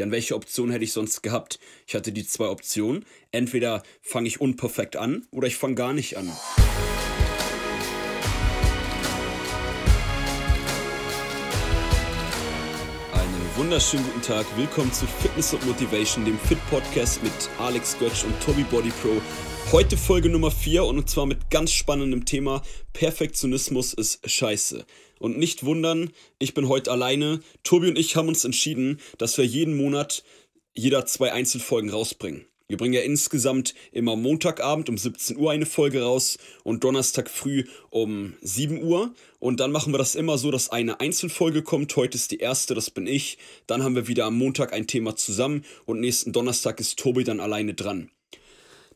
Denn welche Option hätte ich sonst gehabt? Ich hatte die zwei Optionen. Entweder fange ich unperfekt an oder ich fange gar nicht an. wunderschönen guten Tag. Willkommen zu Fitness und Motivation, dem Fit Podcast mit Alex Götz und Tobi Body Pro. Heute Folge Nummer 4 und zwar mit ganz spannendem Thema Perfektionismus ist scheiße. Und nicht wundern, ich bin heute alleine. Tobi und ich haben uns entschieden, dass wir jeden Monat jeder zwei Einzelfolgen rausbringen. Wir bringen ja insgesamt immer Montagabend um 17 Uhr eine Folge raus und Donnerstag früh um 7 Uhr. Und dann machen wir das immer so, dass eine Einzelfolge kommt. Heute ist die erste, das bin ich. Dann haben wir wieder am Montag ein Thema zusammen und nächsten Donnerstag ist Tobi dann alleine dran.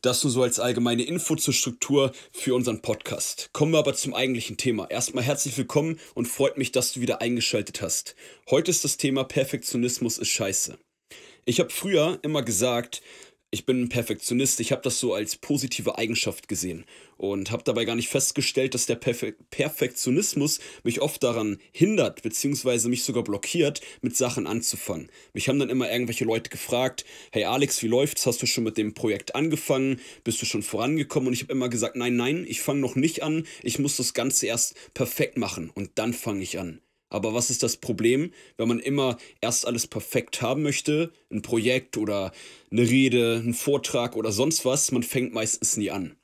Das nur so als allgemeine Info zur Struktur für unseren Podcast. Kommen wir aber zum eigentlichen Thema. Erstmal herzlich willkommen und freut mich, dass du wieder eingeschaltet hast. Heute ist das Thema Perfektionismus ist scheiße. Ich habe früher immer gesagt, ich bin ein Perfektionist, ich habe das so als positive Eigenschaft gesehen und habe dabei gar nicht festgestellt, dass der Perfe Perfektionismus mich oft daran hindert, beziehungsweise mich sogar blockiert, mit Sachen anzufangen. Mich haben dann immer irgendwelche Leute gefragt, hey Alex, wie läuft's? Hast du schon mit dem Projekt angefangen? Bist du schon vorangekommen? Und ich habe immer gesagt, nein, nein, ich fange noch nicht an, ich muss das Ganze erst perfekt machen und dann fange ich an. Aber was ist das Problem, wenn man immer erst alles perfekt haben möchte? Ein Projekt oder eine Rede, ein Vortrag oder sonst was, man fängt meistens nie an.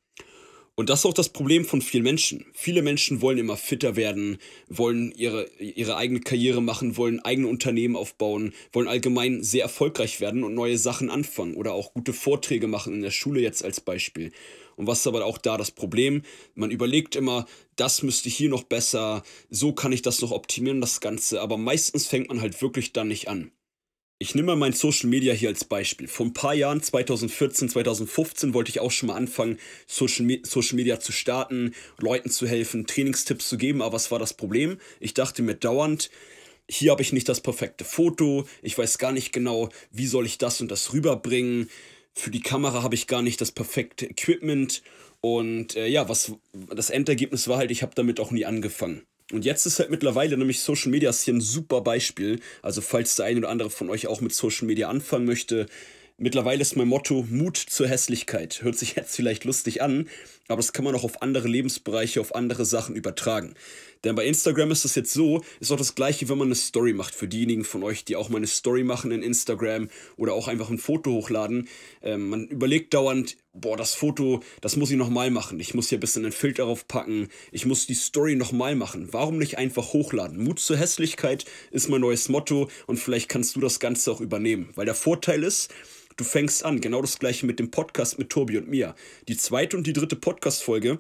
Und das ist auch das Problem von vielen Menschen. Viele Menschen wollen immer fitter werden, wollen ihre, ihre eigene Karriere machen, wollen eigene Unternehmen aufbauen, wollen allgemein sehr erfolgreich werden und neue Sachen anfangen oder auch gute Vorträge machen in der Schule jetzt als Beispiel. Und was ist aber auch da das Problem? Man überlegt immer, das müsste hier noch besser, so kann ich das noch optimieren, das Ganze. Aber meistens fängt man halt wirklich dann nicht an. Ich nehme mal mein Social Media hier als Beispiel. Vor ein paar Jahren, 2014, 2015, wollte ich auch schon mal anfangen, Social, Me Social Media zu starten, Leuten zu helfen, Trainingstipps zu geben. Aber was war das Problem? Ich dachte mir dauernd, hier habe ich nicht das perfekte Foto, ich weiß gar nicht genau, wie soll ich das und das rüberbringen für die Kamera habe ich gar nicht das perfekte Equipment. Und äh, ja, was das Endergebnis war halt, ich habe damit auch nie angefangen. Und jetzt ist halt mittlerweile nämlich Social Media hier ein super Beispiel. Also falls der eine oder andere von euch auch mit Social Media anfangen möchte, Mittlerweile ist mein Motto Mut zur Hässlichkeit. Hört sich jetzt vielleicht lustig an, aber das kann man auch auf andere Lebensbereiche, auf andere Sachen übertragen. Denn bei Instagram ist es jetzt so, ist auch das gleiche, wenn man eine Story macht. Für diejenigen von euch, die auch mal eine Story machen in Instagram oder auch einfach ein Foto hochladen. Ähm, man überlegt dauernd, boah, das Foto, das muss ich nochmal machen. Ich muss hier ein bisschen einen Filter drauf packen. Ich muss die Story nochmal machen. Warum nicht einfach hochladen? Mut zur Hässlichkeit ist mein neues Motto und vielleicht kannst du das Ganze auch übernehmen. Weil der Vorteil ist, Du fängst an, genau das gleiche mit dem Podcast mit Tobi und mir. Die zweite und die dritte Podcast-Folge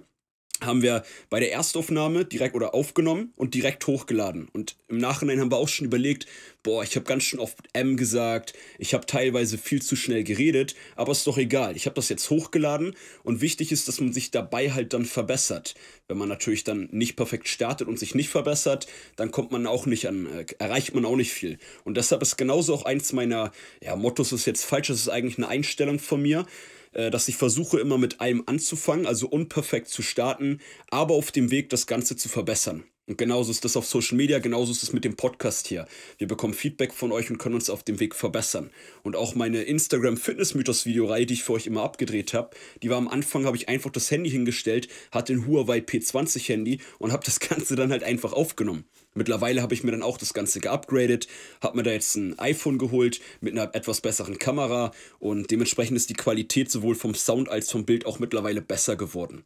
haben wir bei der Erstaufnahme direkt oder aufgenommen und direkt hochgeladen. Und im Nachhinein haben wir auch schon überlegt, boah, ich habe ganz schön oft M gesagt, ich habe teilweise viel zu schnell geredet, aber ist doch egal. Ich habe das jetzt hochgeladen und wichtig ist, dass man sich dabei halt dann verbessert. Wenn man natürlich dann nicht perfekt startet und sich nicht verbessert, dann kommt man auch nicht an, äh, erreicht man auch nicht viel. Und deshalb ist genauso auch eins meiner, ja, Mottos ist jetzt falsch, das ist eigentlich eine Einstellung von mir äh, dass ich versuche immer mit einem anzufangen, also unperfekt zu starten, aber auf dem Weg das Ganze zu verbessern. Und genauso ist das auf Social Media, genauso ist es mit dem Podcast hier. Wir bekommen Feedback von euch und können uns auf dem Weg verbessern. Und auch meine Instagram Fitness Mythos Videoreihe, die ich für euch immer abgedreht habe, die war am Anfang, habe ich einfach das Handy hingestellt, hatte ein Huawei P20 Handy und habe das Ganze dann halt einfach aufgenommen. Mittlerweile habe ich mir dann auch das Ganze geupgradet, habe mir da jetzt ein iPhone geholt mit einer etwas besseren Kamera und dementsprechend ist die Qualität sowohl vom Sound als vom Bild auch mittlerweile besser geworden.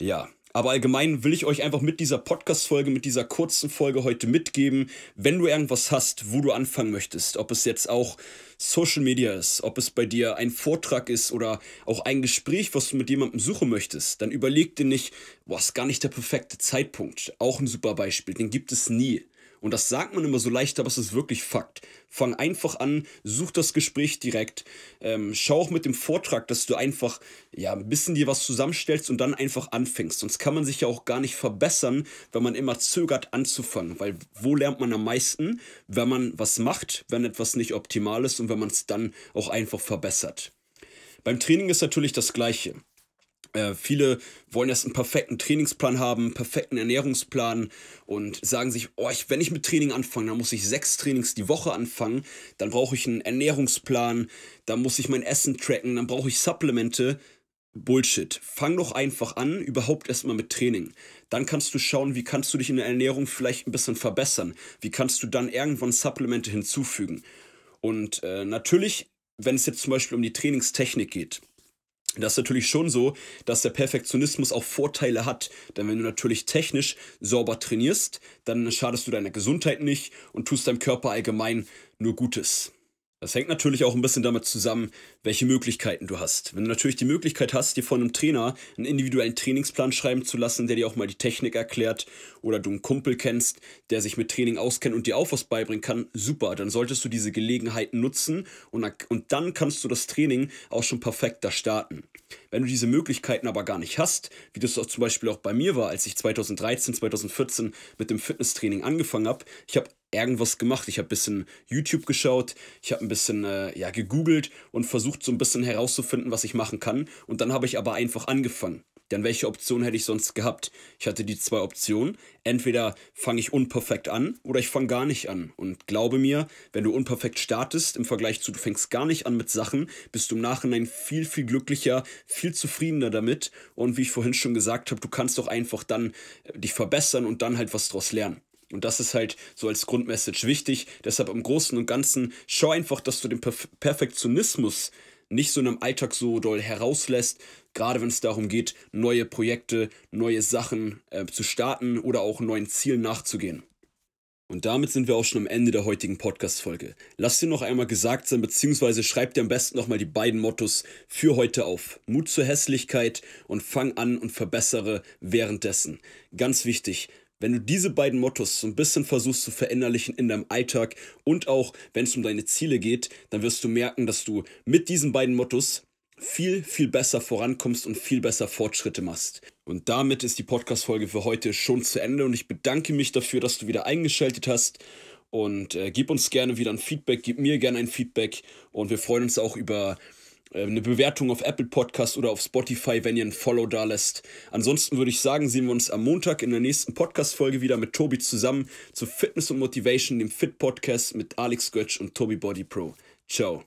Ja, aber allgemein will ich euch einfach mit dieser Podcast-Folge, mit dieser kurzen Folge heute mitgeben, wenn du irgendwas hast, wo du anfangen möchtest, ob es jetzt auch Social Media ist, ob es bei dir ein Vortrag ist oder auch ein Gespräch, was du mit jemandem suchen möchtest, dann überleg dir nicht, ist gar nicht der perfekte Zeitpunkt. Auch ein super Beispiel, den gibt es nie. Und das sagt man immer so leicht, aber es ist wirklich Fakt. Fang einfach an, such das Gespräch direkt. Ähm, schau auch mit dem Vortrag, dass du einfach ja, ein bisschen dir was zusammenstellst und dann einfach anfängst. Sonst kann man sich ja auch gar nicht verbessern, wenn man immer zögert anzufangen. Weil wo lernt man am meisten? Wenn man was macht, wenn etwas nicht optimal ist und wenn man es dann auch einfach verbessert. Beim Training ist natürlich das Gleiche Äh, viele wollen erst einen perfekten Trainingsplan haben, einen perfekten Ernährungsplan und sagen sich, oh, ich, wenn ich mit Training anfange, dann muss ich sechs Trainings die Woche anfangen, dann brauche ich einen Ernährungsplan, dann muss ich mein Essen tracken, dann brauche ich Supplemente. Bullshit. Fang doch einfach an, überhaupt erstmal mit Training. Dann kannst du schauen, wie kannst du dich in der Ernährung vielleicht ein bisschen verbessern. Wie kannst du dann irgendwann Supplemente hinzufügen. Und äh, natürlich, wenn es jetzt zum Beispiel um die Trainingstechnik geht, das ist natürlich schon so, dass der Perfektionismus auch Vorteile hat. Denn wenn du natürlich technisch sauber trainierst, dann schadest du deiner Gesundheit nicht und tust deinem Körper allgemein nur Gutes. Das hängt natürlich auch ein bisschen damit zusammen, welche Möglichkeiten du hast. Wenn du natürlich die Möglichkeit hast, dir von einem Trainer einen individuellen Trainingsplan schreiben zu lassen, der dir auch mal die Technik erklärt, oder du einen Kumpel kennst, der sich mit Training auskennt und dir auch was beibringen kann, super, dann solltest du diese Gelegenheiten nutzen und, dann kannst du das Training auch schon perfekter starten. Wenn du diese Möglichkeiten aber gar nicht hast, wie das auch zum Beispiel auch bei mir war, als ich 2013, 2014 mit dem Fitnesstraining angefangen habe, ich habe irgendwas gemacht. Ich habe ein bisschen YouTube geschaut, ich habe ein bisschen äh, ja, gegoogelt und versucht so ein bisschen herauszufinden, was ich machen kann. Und dann habe ich aber einfach angefangen. Denn welche Option hätte ich sonst gehabt? Ich hatte die zwei Optionen. Entweder fange ich unperfekt an oder ich fange gar nicht an. Und glaube mir, wenn du unperfekt startest im Vergleich zu du fängst gar nicht an mit Sachen, bist du im Nachhinein viel, viel glücklicher, viel zufriedener damit. Und wie ich vorhin schon gesagt habe, du kannst doch einfach dann äh, dich verbessern und dann halt was draus lernen. Und das ist halt so als Grundmessage wichtig. Deshalb im Großen und Ganzen schau einfach, dass du den Perf Perfektionismus nicht so in einem Alltag so doll herauslässt, gerade wenn es darum geht, neue Projekte, neue Sachen äh, zu starten oder auch neuen Zielen nachzugehen. Und damit sind wir auch schon am Ende der heutigen Podcast-Folge. Lass dir noch einmal gesagt sein, beziehungsweise schreib dir am besten nochmal die beiden Mottos für heute auf. Mut zur Hässlichkeit und fang an und verbessere währenddessen. Ganz wichtig, wenn du diese beiden Mottos so ein bisschen versuchst zu verinnerlichen in deinem Alltag und auch wenn es um deine Ziele geht, dann wirst du merken, dass du mit diesen beiden Mottos viel, viel besser vorankommst und viel besser Fortschritte machst. Und damit ist die Podcast-Folge für heute schon zu Ende und ich bedanke mich dafür, dass du wieder eingeschaltet hast und äh, gib uns gerne wieder ein Feedback, gib mir gerne ein Feedback und wir freuen uns auch über eine Bewertung auf Apple Podcast oder auf Spotify, wenn ihr ein Follow da lässt. Ansonsten würde ich sagen, sehen wir uns am Montag in der nächsten Podcast-Folge wieder mit Tobi zusammen zu Fitness und Motivation, dem Fit Podcast mit Alex Götsch und Tobi Body Pro. Ciao.